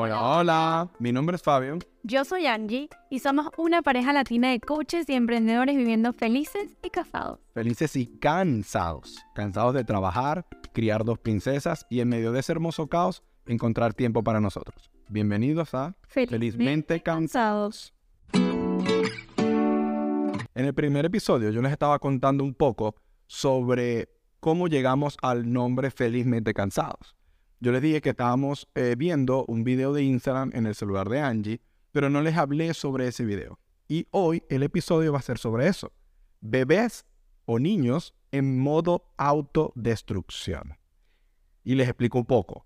Hola, hola. Mi nombre es Fabio. Yo soy Angie y somos una pareja latina de coaches y emprendedores viviendo felices y casados. Felices y cansados. Cansados de trabajar, criar dos princesas y en medio de ese hermoso caos encontrar tiempo para nosotros. Bienvenidos a Felizmente, Cansados. En el primer episodio yo les estaba contando un poco sobre cómo llegamos al nombre Felizmente Cansados. Yo les dije que estábamos eh, viendo un video de Instagram en el celular de Angie, pero no les hablé sobre ese video. Y hoy el episodio va a ser sobre eso. Bebés o niños en modo autodestrucción. Y les explico un poco.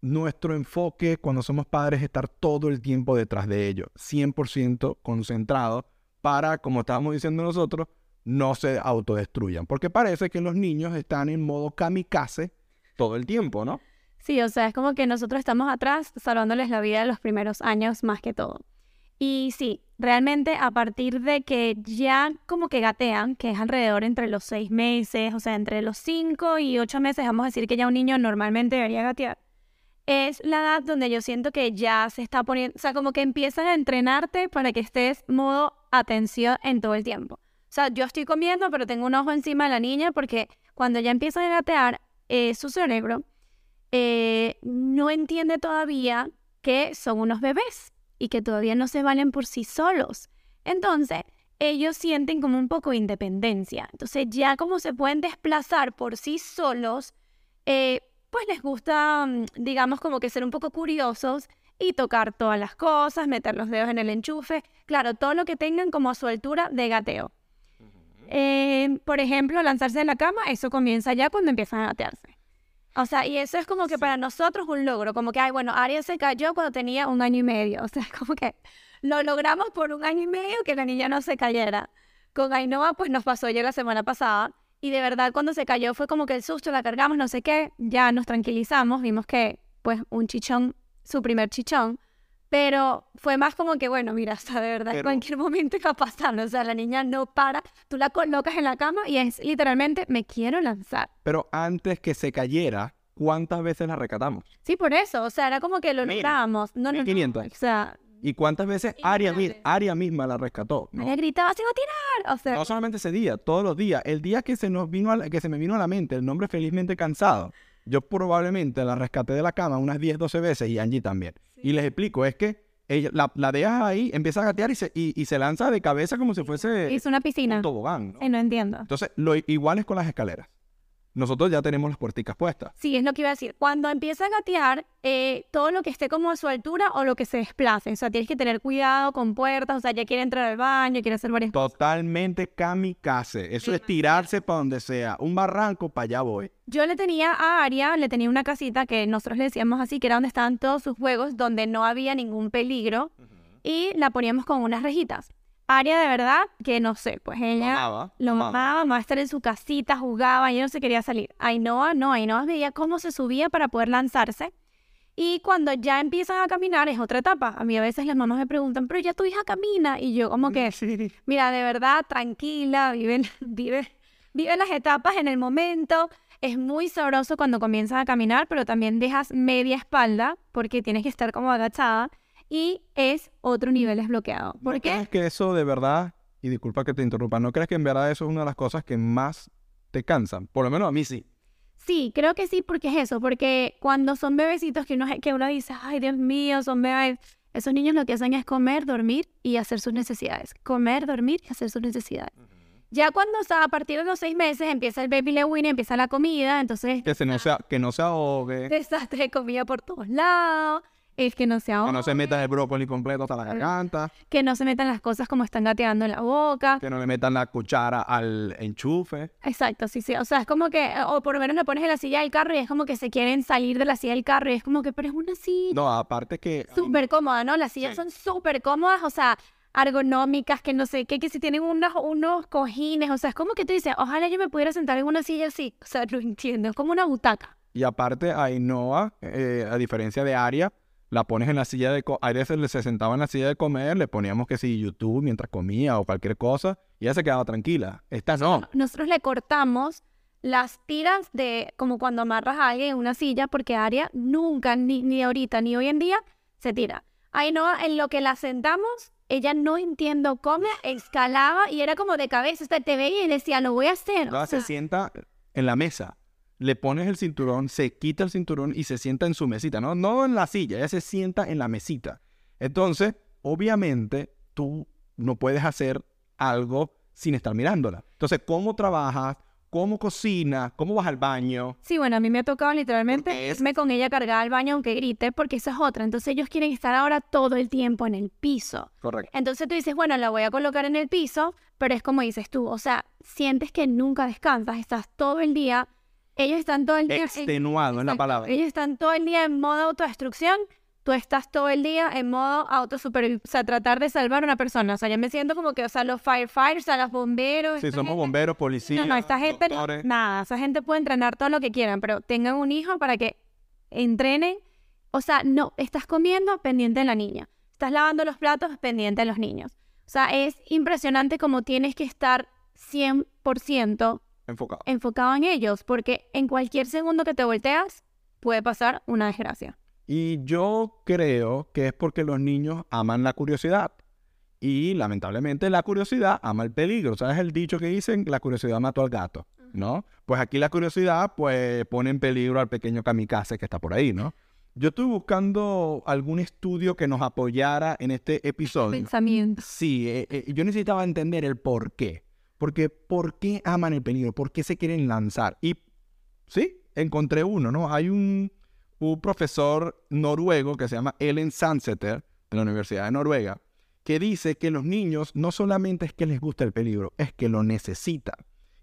Nuestro enfoque cuando somos padres es estar todo el tiempo detrás de ellos, 100% concentrado para, como estábamos diciendo nosotros, no se autodestruyan. Porque parece que los niños están en modo kamikaze todo el tiempo, ¿no? Sí, o sea, es como que nosotros estamos atrás salvándoles la vida de los primeros años más que todo. Y sí, realmente a partir de que ya como que gatean, que es alrededor entre los seis meses, o sea, entre los cinco y ocho meses, vamos a decir que ya un niño normalmente debería gatear, es la edad donde yo siento que ya se está poniendo, o sea, como que empiezan a entrenarte para que estés modo atención en todo el tiempo. O sea, yo estoy comiendo, pero tengo un ojo encima de la niña porque cuando ya empiezan a gatear, eh, su cerebro eh, no entiende todavía que son unos bebés y que todavía no se valen por sí solos. Entonces, ellos sienten como un poco de independencia. Entonces, ya como se pueden desplazar por sí solos, eh, pues les gusta, mm, digamos, como que ser un poco curiosos y tocar todas las cosas, meter los dedos en el enchufe, claro, todo lo que tengan como a su altura de gateo. Eh, por ejemplo, lanzarse de la cama, eso comienza ya cuando empiezan a gatearse. O sea, y eso es como que para nosotros un logro, como que, ay, bueno, Aria se cayó cuando tenía un año y medio, o sea, como que lo logramos por un año y medio que la niña no se cayera. Con Ainhoa, pues nos pasó ya la semana pasada, y de verdad cuando se cayó fue como que el susto, la cargamos, no sé qué, ya nos tranquilizamos, vimos que, pues, un chichón, su primer chichón, pero fue más como que, bueno, mira, hasta de verdad, en cualquier momento a pasar. O sea, la niña no para, tú la colocas en la cama y es literalmente, me quiero lanzar. Pero antes que se cayera, ¿cuántas veces la recatamos? Sí, por eso. O sea, era como que lo lográbamos. No, no, 500. o sea... ¿Y cuántas veces Aria, Aria, misma la rescató? ¿no? gritaba, se va a tirar. O sea, no solamente ese día, todos los días. El día que se, nos vino que se me vino a la mente el nombre Felizmente Cansado, yo probablemente la rescaté de la cama unas 10, 12 veces y Angie también. Y les explico, es que ella, la, la dejas ahí, empieza a gatear y se, y, se lanza de cabeza como si fuese... Es una piscina. Un tobogán. ¿no? no entiendo. Entonces, lo igual es con las escaleras nosotros ya tenemos las puerticas puestas. Sí, es lo que iba a decir. Cuando empieza a gatear, eh, todo lo que esté como a su altura o lo que se desplace. O sea, tienes que tener cuidado con puertas. O sea, ya quiere entrar al baño, quiere hacer varias cosas. Totalmente kamikaze. Eso es tirarse para donde sea. Un barranco, para allá voy. Yo le tenía a Aria, le tenía una casita que nosotros le decíamos así, que era donde estaban todos sus juegos, donde no había ningún peligro. Y la poníamos con unas rejitas. Aria de verdad que no sé, pues ella lo amaba, va a estar en su casita, jugaba, ella no se quería salir. Ainhoa no, Ainhoa veía cómo se subía para poder lanzarse. Y cuando ya empiezan a caminar es otra etapa. A mí a veces las mamás me preguntan, pero ya tu hija camina. Y yo como que, mira, de verdad, tranquila, vive, vive, vive las etapas en el momento. Es muy sabroso cuando comienzan a caminar, pero también dejas media espalda porque tienes que estar como agachada y es otro nivel desbloqueado. ¿Por ¿No qué? crees que eso de verdad, y disculpa que te interrumpa, ¿no crees que en verdad eso es una de las cosas que más te cansan? Por lo menos a mí sí. Sí, creo que sí, porque es eso, porque cuando son bebecitos que uno, que uno dice, ay Dios mío, son bebés, esos niños lo que hacen es comer, dormir y hacer sus necesidades. Comer, dormir y hacer sus necesidades. Ya cuando o sea, a partir de los seis meses empieza el baby lewin, empieza la comida, entonces... Que, se no, sea, que no se ahogue. Desastre de comida por todos lados es que no se Que no se meta el brócoli completo hasta la garganta. Que no se metan las cosas como están gateando en la boca. Que no le metan la cuchara al enchufe. Exacto, sí, sí. O sea, es como que, o por lo menos lo pones en la silla del carro y es como que se quieren salir de la silla del carro y es como que, pero es una silla. No, aparte que. Súper cómoda, ¿no? Las sillas son súper cómodas, o sea, ergonómicas, que no sé qué, que si tienen unos, unos cojines, o sea, es como que tú dices, ojalá yo me pudiera sentar en una silla así. O sea, lo entiendo, es como una butaca. Y aparte, Ainhoa, eh, a diferencia de Aria, la pones en la silla de... A veces se sentaba en la silla de comer, le poníamos que si YouTube mientras comía o cualquier cosa, y ella se quedaba tranquila. Esta no. Nosotros le cortamos las tiras de como cuando amarras a alguien en una silla, porque Aria nunca, ni, ni ahorita, ni hoy en día, se tira. Ahí no, en lo que la sentamos, ella no entiendo cómo escalaba y era como de cabeza, hasta te veía y decía, lo voy a hacer. O se sea, sienta en la mesa. Le pones el cinturón, se quita el cinturón y se sienta en su mesita, ¿no? No en la silla, ella se sienta en la mesita. Entonces, obviamente, tú no puedes hacer algo sin estar mirándola. Entonces, ¿cómo trabajas? ¿Cómo cocinas? ¿Cómo vas al baño? Sí, bueno, a mí me ha tocado literalmente irme con ella cargada al baño aunque grite, porque esa es otra. Entonces ellos quieren estar ahora todo el tiempo en el piso. Correcto. Entonces tú dices, bueno, la voy a colocar en el piso, pero es como dices tú, o sea, sientes que nunca descansas, estás todo el día, ellos están todo el día... en- Extenuado es la palabra. Ellos están todo el día en modo autodestrucción, tú estás todo el día en modo autosupervivencia, o sea, tratar de salvar a una persona. O sea, yo me siento como que, o sea, los firefighters, o sea, los bomberos... Sí, somos gente- bomberos, policías, no, no, esta gente, no- doctores. nada, esa gente puede entrenar todo lo que quieran, pero tengan un hijo para que entrenen. O sea, no, estás comiendo pendiente de la niña, estás lavando los platos pendiente de los niños. O sea, es impresionante como tienes que estar 100% Enfocado. enfocado en ellos, porque en cualquier segundo que te volteas puede pasar una desgracia. Y yo creo que es porque los niños aman la curiosidad. Y lamentablemente la curiosidad ama el peligro. ¿Sabes el dicho que dicen? La curiosidad mató al gato, ¿no? Pues aquí la curiosidad pues pone en peligro al pequeño kamikaze que está por ahí, ¿no? Yo estuve buscando algún estudio que nos apoyara en este episodio. Pensamiento. Sí, eh, eh, yo necesitaba entender el por qué. Porque ¿por qué aman el peligro? ¿Por qué se quieren lanzar? Y sí, encontré uno, ¿no? Hay un, un profesor noruego que se llama Ellen Sanseter, de la Universidad de Noruega, que dice que los niños no solamente es que les gusta el peligro, es que lo necesitan.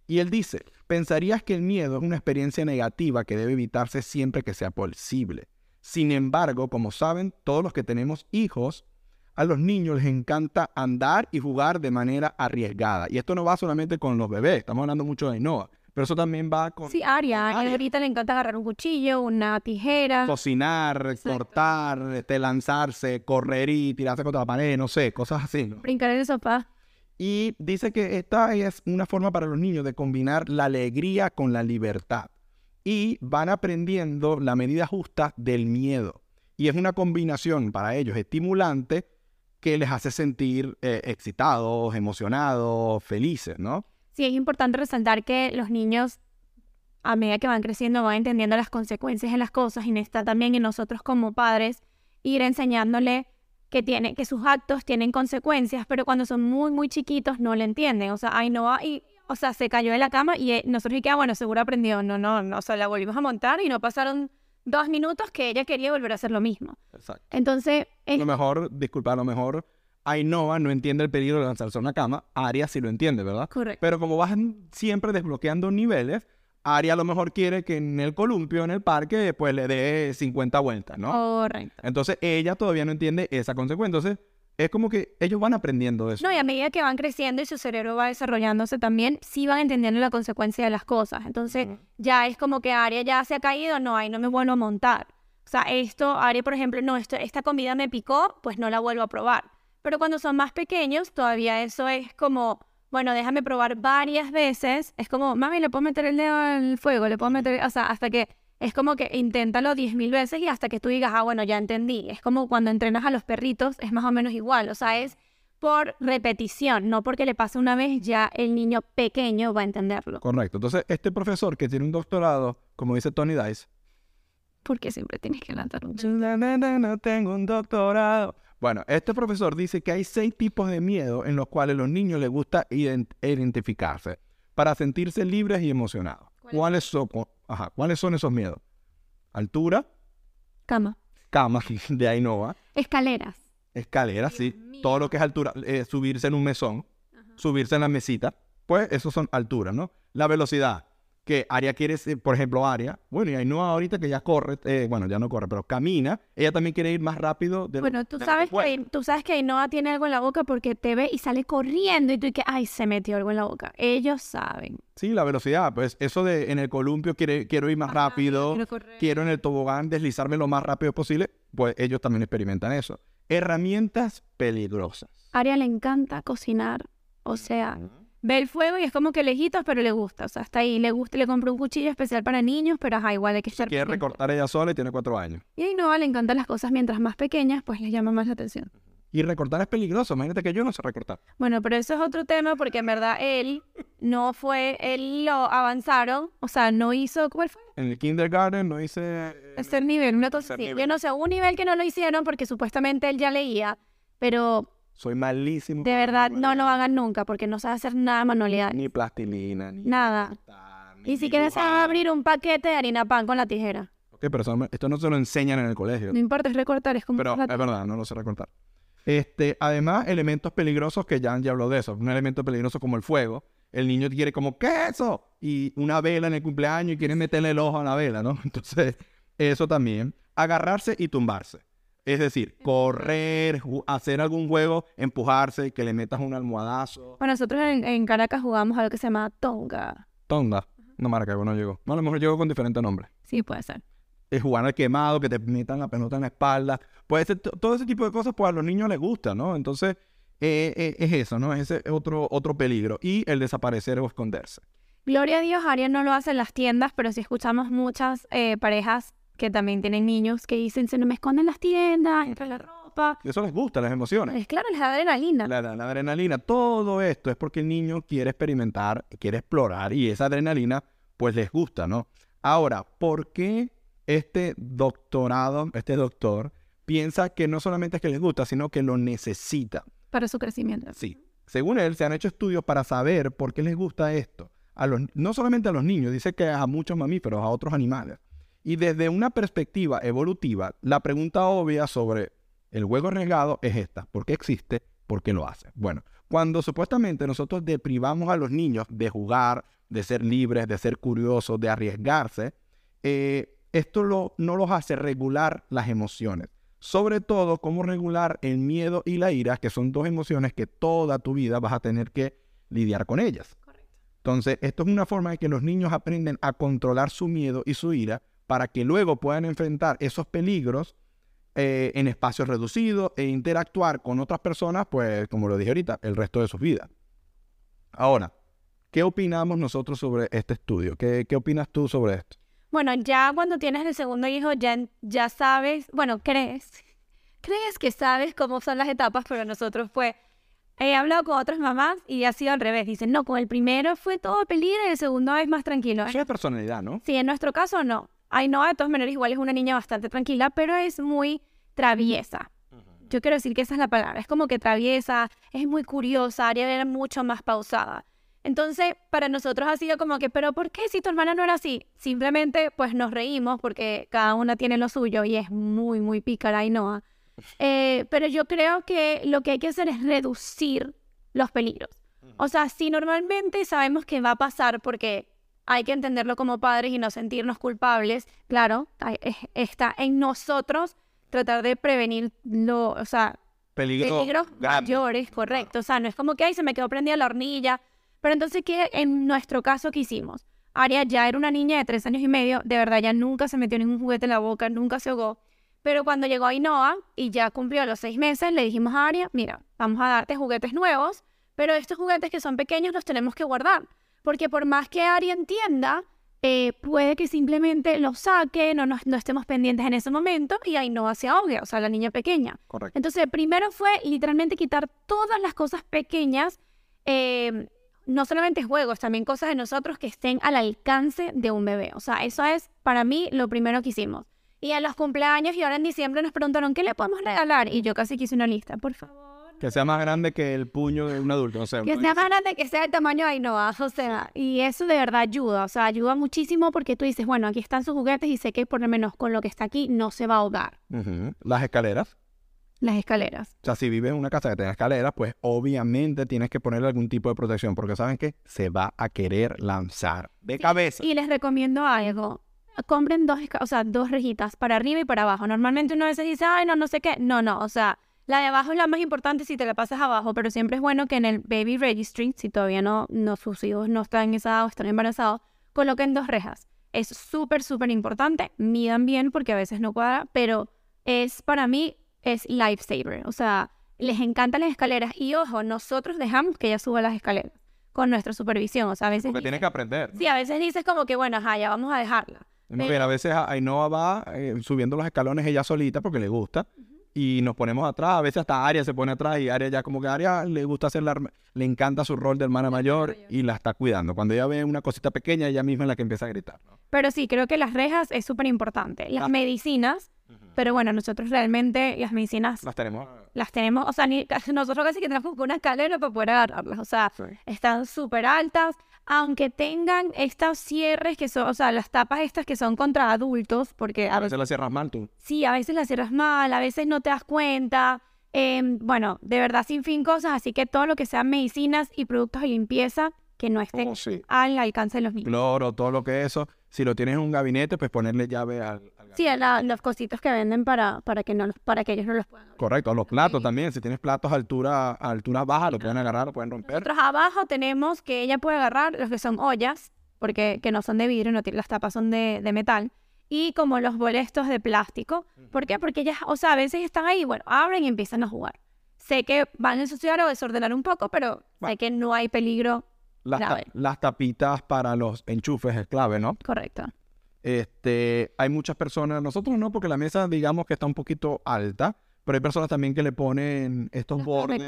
Y él dice, pensarías que el miedo es una experiencia negativa que debe evitarse siempre que sea posible. Sin embargo, como saben, todos los que tenemos hijos, a los niños les encanta andar y jugar de manera arriesgada. Y esto no va solamente con los bebés, estamos hablando mucho de Ainhoa, pero eso también va con Sí, Aria, a Aria. ahorita le encanta agarrar un cuchillo, una tijera. cocinar, Exacto. cortar, este, lanzarse, correr y tirarse contra la pared, no sé, cosas así. ¿no? Brincar en el sofá. Y dice que esta es una forma para los niños de combinar la alegría con la libertad. Y van aprendiendo la medida justa del miedo. Y es una combinación para ellos estimulante que les hace sentir eh, excitados, emocionados, felices, ¿no? Sí, es importante resaltar que los niños, a medida que van creciendo, van entendiendo las consecuencias de las cosas y está también en nosotros como padres ir enseñándole que, tiene, que sus actos tienen consecuencias, pero cuando son muy, muy chiquitos no lo entienden. O sea, ay, no y, o sea, se cayó de la cama y eh, nosotros y que, ah, bueno, seguro aprendió. No, no, no, o sea, la volvimos a montar y no pasaron dos minutos que ella quería volver a hacer lo mismo. Exacto. Entonces, A es lo mejor, disculpa, a lo mejor Ainhoa no entiende el peligro de lanzarse a una cama, Aria sí lo entiende, ¿verdad? correcto. Pero como vas siempre desbloqueando niveles, Aria a lo mejor quiere que en el columpio, en el parque, pues le dé 50 vueltas, ¿no? Correcto. Entonces ella todavía no entiende esa consecuencia. Entonces es como que ellos van aprendiendo eso. No, y a medida que van creciendo y su cerebro va desarrollándose también, sí van entendiendo la consecuencia de las cosas. Entonces, Ujú. ya es como que Aria ya se ha caído, no, ahí no me vuelvo a montar. O sea, esto, Aria, por ejemplo, no, esto, esta comida me picó, pues no la vuelvo a probar. Pero cuando son más pequeños, todavía eso es como, bueno, déjame probar varias veces. Es como, mami, le puedo meter el dedo al fuego, le puedo meter, o sea, hasta que es como que inténtalo diez mil veces y hasta que tú digas, ah, bueno, ya entendí. Es como cuando entrenas a los perritos, es más o menos igual. O sea, es por repetición, no porque le pase una vez, ya el niño pequeño va a entenderlo. Correcto. Entonces este profesor que tiene un doctorado, como dice Tony Dice, Porque siempre tienes que lanzar un no tengo un doctorado. Bueno, este profesor dice que hay seis tipos de miedo en los cuales a los niños les gusta ident- identificarse para sentirse libres y emocionados. ¿Cuáles ¿Cuáles son, ajá, ¿cuáles son esos miedos? Altura, cama. cama de Ainhoa, Escaleras. escaleras, sí, mío. todo lo que es altura, eh, subirse en un mesón, subirse en la mesita, pues esos son alturas, ¿no? La velocidad, que Aria quiere, ser, por ejemplo, Aria, bueno, y Ainhoa ahorita que ya corre, eh, bueno, ya no corre, pero camina, ella también quiere ir más rápido. De Bueno, tú de sabes, que, tú sabes que Ainhoa tiene algo en la boca porque te ve y sale corriendo y tú y que, ay, se metió algo en la boca. Ellos saben. Sí, la velocidad, pues eso de en el columpio quiere, quiero ir más Ajá, rápido, quiero quiero en el tobogán deslizarme lo más rápido posible, pues ellos también experimentan eso. Herramientas peligrosas. A Aria le encanta cocinar. O sea, ve el fuego y es como que lejitos, pero le gusta. O sea, hasta ahí le gusta, le compró un cuchillo especial para niños, pero ajá, igual hay que estar Quiere recortar ella sola y tiene cuatro años. Y a Ainhoa le encantan las cosas mientras más pequeñas, pues les llama más la atención. Y recortar es peligroso. Imagínate que yo no sé recortar. Bueno, pero eso es otro tema porque en verdad él no fue, él lo avanzaron, o sea, no hizo, ¿cuál fue? En el kindergarten no hice... Tercer nivel, una cosa así. nivel. Yo no sé, un nivel que no lo hicieron porque supuestamente él ya leía, pero Soy malísimo. de verdad no lo hagan nunca porque no sabe hacer nada de manualidad. Ni plastilina, ni... Nada. ni Y si quieres dibujar. abrir un paquete de harina pan con la tijera. Ok, pero eso esto no se lo enseñan en el colegio. No importa, es recortar, es como... Pero es verdad, no lo sé recortar. Este, además, elementos peligrosos que ya, ya habló de eso. Un elemento peligroso como el fuego. El niño quiere como, ¿qué es eso? Y una vela en el cumpleaños y quiere meterle el ojo a la vela, ¿no? Entonces, eso también. Agarrarse y tumbarse. Es decir, correr, hacer algún juego, empujarse, que le metas un almohadazo. Bueno, nosotros en, en Caracas jugamos algo que se llama tonga. Tonda. No, Maracaibo no llegó. No, a lo mejor llegó con diferentes nombres. Sí, puede ser. es jugar al quemado, que te metan la pelota en la espalda. Puede ser to- todo ese tipo de cosas, pues a los niños les gusta, ¿no? Entonces, eh, eh, es eso, ¿no? Es ese otro, otro peligro. Y el desaparecer o esconderse. Gloria a Dios, Aria no lo hace en las tiendas, pero sí escuchamos muchas eh, parejas que también tienen niños que dicen, se no me esconden las tiendas, entre la ropa. Eso les gusta, las emociones. Es claro, da adrenalina. La, la- la adrenalina, todo esto es porque el niño quiere experimentar, quiere explorar y esa adrenalina pues les gusta, ¿no? Ahora, ¿por qué este doctorado, este doctor, piensa que no solamente es que les gusta, sino que lo necesita? para su crecimiento. Sí. Según él, se han hecho estudios para saber por qué les gusta esto. A los, no solamente a los niños, dice que a muchos mamíferos, a otros animales. Y desde una perspectiva evolutiva, la pregunta obvia sobre el juego arriesgado es esta. ¿Por qué existe? ¿Por qué lo hace? Bueno, cuando supuestamente nosotros deprivamos a los niños de jugar, de ser libres, de ser curiosos, de arriesgarse, eh, esto lo- no los hace regular las emociones. Sobre todo, cómo regular el miedo y la ira, que son dos emociones que toda tu vida vas a tener que lidiar con ellas. Entonces, esto es una forma de que los niños aprenden a controlar su miedo y su ira para que luego puedan enfrentar esos peligros eh, en espacios reducidos e interactuar con otras personas, pues, como lo dije ahorita, el resto de sus vidas. Ahora, ¿qué opinamos nosotros sobre este estudio? ¿Qué, qué opinas tú sobre esto? Bueno, ya cuando tienes el segundo hijo, ya, ya sabes, bueno, crees, crees que sabes cómo son las etapas, pero nosotros fue, he hablado con otras mamás y ha sido al revés. Dicen, no, con el primero fue todo peligro y el segundo es más tranquilo. Eso es personalidad, ¿no? Sí, en nuestro caso no. Ay, no, de todas maneras, igual es una niña bastante tranquila, pero es muy traviesa. Yo quiero decir que esa es la palabra. Es como que traviesa, es muy curiosa, Aria era mucho más pausada. Entonces, para nosotros ha sido como que, pero ¿por qué si tu hermana no era así? Simplemente, pues nos reímos porque cada una tiene lo suyo y es muy, muy pícara no. Eh, pero yo creo que lo que hay que hacer es reducir los peligros. O sea, si normalmente sabemos que va a pasar porque hay que entenderlo como padres y no sentirnos culpables, claro, hay- está en nosotros tratar de prevenir lo, o sea, Peligro peligros grande. mayores, correcto. O sea, no es como que ahí se me quedó prendida la hornilla. Pero entonces, ¿qué en nuestro caso qué hicimos? Aria ya era una niña de tres años y medio, de verdad, ya nunca se metió ningún juguete en la boca, nunca se ahogó. Pero cuando llegó Ainhoa y ya cumplió los seis meses, le dijimos a Aria, mira, vamos a darte juguetes nuevos, pero estos juguetes que son pequeños los tenemos que guardar. Porque por más que Aria entienda, eh, puede que simplemente los saque, no, nos- no estemos pendientes en ese momento y Ainhoa se ahogue, o sea, la niña pequeña. Correcto. Entonces, primero fue literalmente quitar todas las cosas pequeñas, eh, no solamente juegos, también cosas de nosotros que estén al alcance de un bebé. O sea, eso es para mí lo primero que hicimos. Y en los cumpleaños y ahora en diciembre nos preguntaron, ¿qué le podemos regalar? Y yo casi quise una lista, por favor. Que sea más grande que el puño de un adulto. O sea, Que sea más grande, que sea el tamaño de Ainhoa, o sea, y eso de verdad ayuda, o sea, ayuda muchísimo porque tú dices, bueno, aquí están sus juguetes y sé que por lo menos con lo que está aquí no se va a ahogar. Las escaleras. Las escaleras. O sea, si vives en una casa que tenga escaleras, pues obviamente tienes que ponerle algún tipo de protección, porque saben que se va a querer lanzar de cabeza. Y les recomiendo algo. Compren dos, o sea, dos rejitas para arriba y para abajo. Normalmente uno a veces dice, ay, no, no sé qué. No, no, o sea, la de abajo es la más importante si te la pasas abajo, pero siempre es bueno que en el baby registry, si todavía no, no sus hijos no están en esa edad o están embarazados, coloquen dos rejas. Es súper, súper importante. Midan bien porque a veces no cuadra, pero es para mí, es lifesaver. O sea, les encantan las escaleras. Y ojo, nosotros dejamos que ella suba las escaleras. con nuestra supervisión. O sea, a veces... Porque tienes que aprender. Sí, a veces dices como que, bueno, ajá, ya vamos a dejarla. Muy bien, a veces Ainhoa va eh, subiendo los escalones ella solita porque le gusta y nos ponemos atrás. A veces hasta Aria se pone atrás y Aria ya como que Aria le gusta hacer la, le encanta su rol de hermana mayor y la está cuidando. Cuando ella ve una cosita pequeña, ella misma es la que empieza a gritar. Pero sí, creo que las rejas es súper importante. Las medicinas, pero bueno, nosotros realmente las medicinas... Las tenemos. Las tenemos, o sea, nosotros casi que tenemos una escalera para poder agarrarlas. O sea, están súper altas aunque tengan estos cierres que son, o sea, las tapas estas que son contra adultos, porque a, veces las cierras mal tú. Sí, a veces las cierras mal, a veces no te das cuenta. Em, bueno, de verdad sin fin cosas, así que todo lo que sean medicinas y productos de limpieza que no estén oh, al alcance de los niños. Cloro, todo lo que eso. Si lo tienes en un gabinete, pues ponerle llave al, Sí, los cositos que venden para, para, que no, para que ellos no los puedan Correcto, los platos también. Si tienes platos a altura, altura baja, lo pueden agarrar, lo pueden romper. Nosotros abajo tenemos que ella puede agarrar los que son ollas, porque que no son de vidrio, no las tapas son de, de metal y como los bolestos de plástico. ¿Por qué? Porque ellas, o sea, a veces están ahí, bueno, abren y empiezan a jugar. Sé que van a ensuciar o desordenar un poco, pero sé que no hay peligro. Las, las tapitas para los enchufes es clave, ¿no? Correcto. Este, hay muchas personas, nosotros no, porque la mesa digamos que está un poquito alta, pero hay personas también que le ponen estos bordes.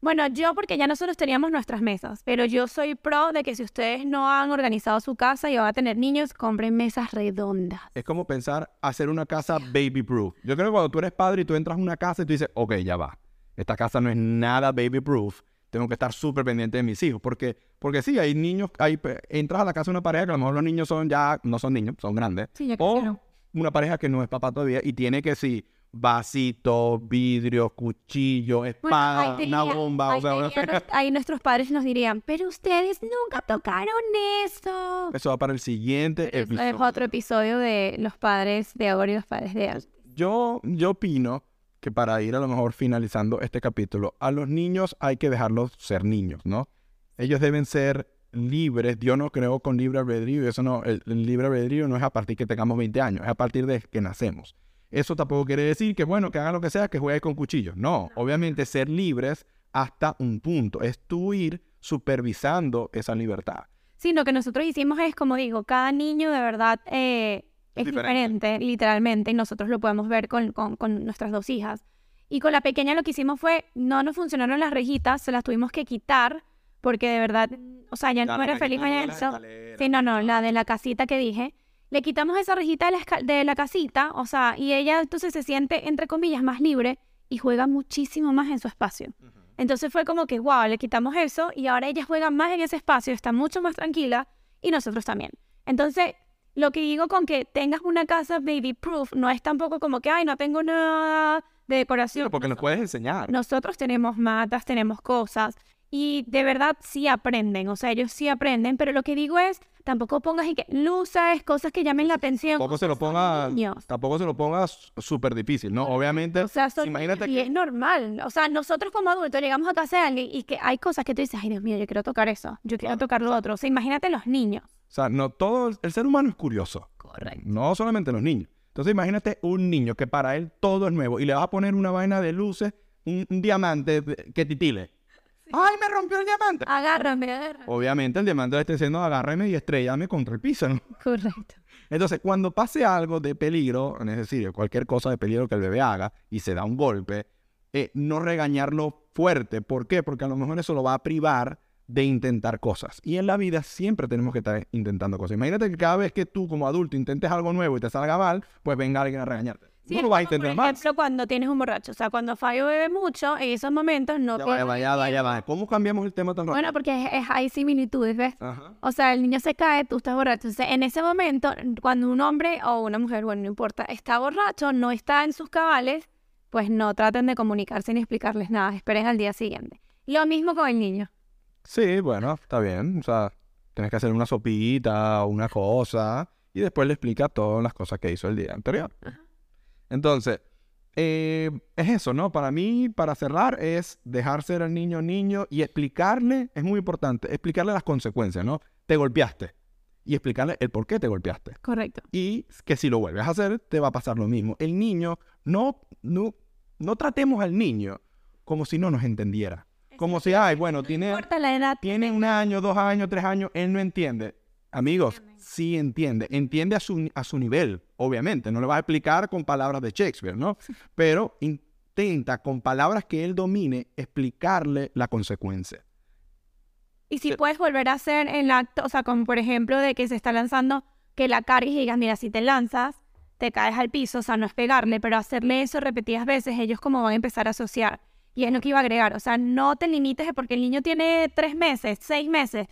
Bueno, yo porque ya nosotros teníamos nuestras mesas, pero yo soy pro de que si ustedes no han organizado su casa y van a tener niños, compren mesas redondas. Es como pensar hacer una casa baby proof. Yo creo que cuando tú eres padre y tú entras a una casa y tú dices, ok, ya va, esta casa no es nada baby proof, tengo que estar súper pendiente de mis hijos. Porque, porque sí, hay niños, hay, entras a la casa de una pareja que a lo mejor los niños son ya, no son niños, son grandes. Sí, o una pareja que no es papá todavía y tiene que sí, vasito, vidrio, cuchillo, espada, una bomba. Ahí, nuestros padres nos dirían, pero ustedes nunca tocaron eso. Eso va para el siguiente episodio. Es otro episodio de los padres de ahora y los padres de antes. Yo, yo opino que para ir a lo mejor finalizando este capítulo, a los niños hay que dejarlos ser niños, ¿no? Ellos deben ser libres. Dios no creó con libre albedrío eso no, el, libre albedrío no es a partir que tengamos 20 años, es a partir de que nacemos. Eso tampoco quiere decir que, bueno, que hagan lo que sea, que jueguen con cuchillos. No, obviamente ser libres hasta un punto. Es tú ir supervisando esa libertad. Sí, lo que nosotros hicimos es, como digo, cada niño de verdad eh, es diferente. literalmente, y nosotros lo podemos ver con, con, nuestras dos hijas. Y con la pequeña lo que hicimos fue, no nos funcionaron las rejitas, se las tuvimos que quitar, porque de verdad, o sea, ya no, era feliz en eso. Sí, no, no, la de la casita que dije. Le quitamos esa rejita de la, de la casita, o sea, y ella entonces se siente, entre comillas, más libre y juega muchísimo más en su espacio. Entonces fue como que, wow, le quitamos eso y ahora ella juega más en ese espacio, está mucho más tranquila y nosotros también. Entonces, lo que digo con que tengas una casa baby proof no es tampoco como que, ay, no tengo nada de decoración. porque nos puedes enseñar. Nosotros tenemos matas, tenemos cosas y de verdad sí aprenden, o sea, ellos sí aprenden, pero lo que digo es, tampoco pongas y que luces, cosas que llamen la atención. Tampoco se lo pongas, tampoco se lo pongas súper difícil, ¿no? Obviamente, o sea, imagínate y es normal, o sea, nosotros como adultos llegamos a casa de alguien y que hay cosas que tú dices, ay Dios mío, yo quiero tocar eso, yo quiero tocar lo otro, o sea, imagínate los niños. O sea, no todo, el ser humano es curioso. Correcto. No solamente los niños. Entonces imagínate un niño que para él todo es nuevo y le vas a poner una vaina de luces, un, diamante que titile. ¡Ay, me rompió el diamante! Agárrame, agárrame. Obviamente el diamante le está diciendo agárrame y estrellame contra el piso. Correcto. Entonces, cuando pase algo de peligro, es decir, cualquier cosa de peligro que el bebé haga y se da un golpe, eh, no regañarlo fuerte. ¿Por qué? Porque a lo mejor eso lo va a privar de intentar cosas. Y en la vida siempre tenemos que estar intentando cosas. Imagínate que cada vez que tú como adulto intentes algo nuevo y te salga mal, pues venga alguien a regañarte. Sí, no lo vas a intentar por ejemplo, cuando tienes un borracho. O sea, cuando Fallo bebe mucho, en esos momentos no... Ya vaya, vaya, vaya. ¿Cómo cambiamos el tema tan rápido? Bueno, porque es, hay similitudes, ¿ves? O sea, el niño se cae, tú estás borracho. Entonces, en ese momento, cuando un hombre o una mujer, bueno, no importa, está borracho, no está en sus cabales, pues no traten de comunicarse ni explicarles nada. Esperen al día siguiente. Lo mismo con el niño. Sí, bueno, está bien. O sea, tienes que hacer una sopita o una cosa y después le explica todas las cosas que hizo el día anterior. Entonces, eh, es eso, ¿no? Para mí, para cerrar, es dejar ser al niño niño y explicarle, es muy importante, explicarle las consecuencias, ¿no? Te golpeaste y explicarle el por qué te golpeaste. Correcto. Y que si lo vuelves a hacer, te va a pasar lo mismo. El niño, no, no, no tratemos al niño como si no nos entendiera Como si, ay, bueno, tiene, importa la edad. tiene un año, dos años, tres años, él no entiende. Amigos, sí entiende. Entiende a su, a su nivel, obviamente. No le vas a explicar con palabras de Shakespeare, ¿no? Pero intenta, con palabras que él domine, explicarle la consecuencia. Y si puedes volver a hacer el acto, o sea, como por ejemplo de que se está lanzando, que la cargues y digas, mira, si te lanzas, te caes al piso, o sea, no es pegarle, pero hacerle eso repetidas veces, ellos como van a empezar a asociar. Y es lo que iba a agregar, o sea, no te limites de porque el niño tiene tres meses, seis meses.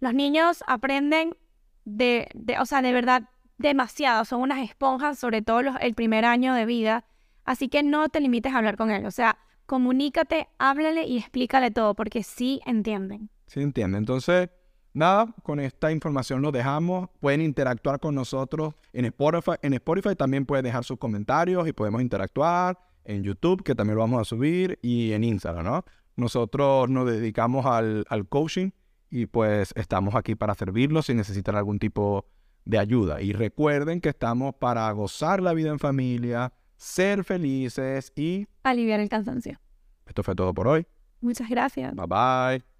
Los niños aprenden de, de o sea, de verdad demasiado, son unas esponjas, sobre todo los, el primer año de vida. Así que no te limites a hablar con él, o sea, comunícate, háblale y explícale todo, porque sí entienden. ¿Sí entiende? Entonces, nada, con esta información lo dejamos. Pueden interactuar con nosotros en Spotify. En Spotify también pueden dejar sus comentarios y podemos interactuar. En YouTube, que también lo vamos a subir, y en Instagram, ¿no? Nosotros nos dedicamos al, al coaching y pues estamos aquí para servirlos si necesitan algún tipo de ayuda. Y recuerden que estamos para gozar la vida en familia, ser felices y... Aliviar el cansancio. Esto fue todo por hoy. Muchas gracias. Bye bye.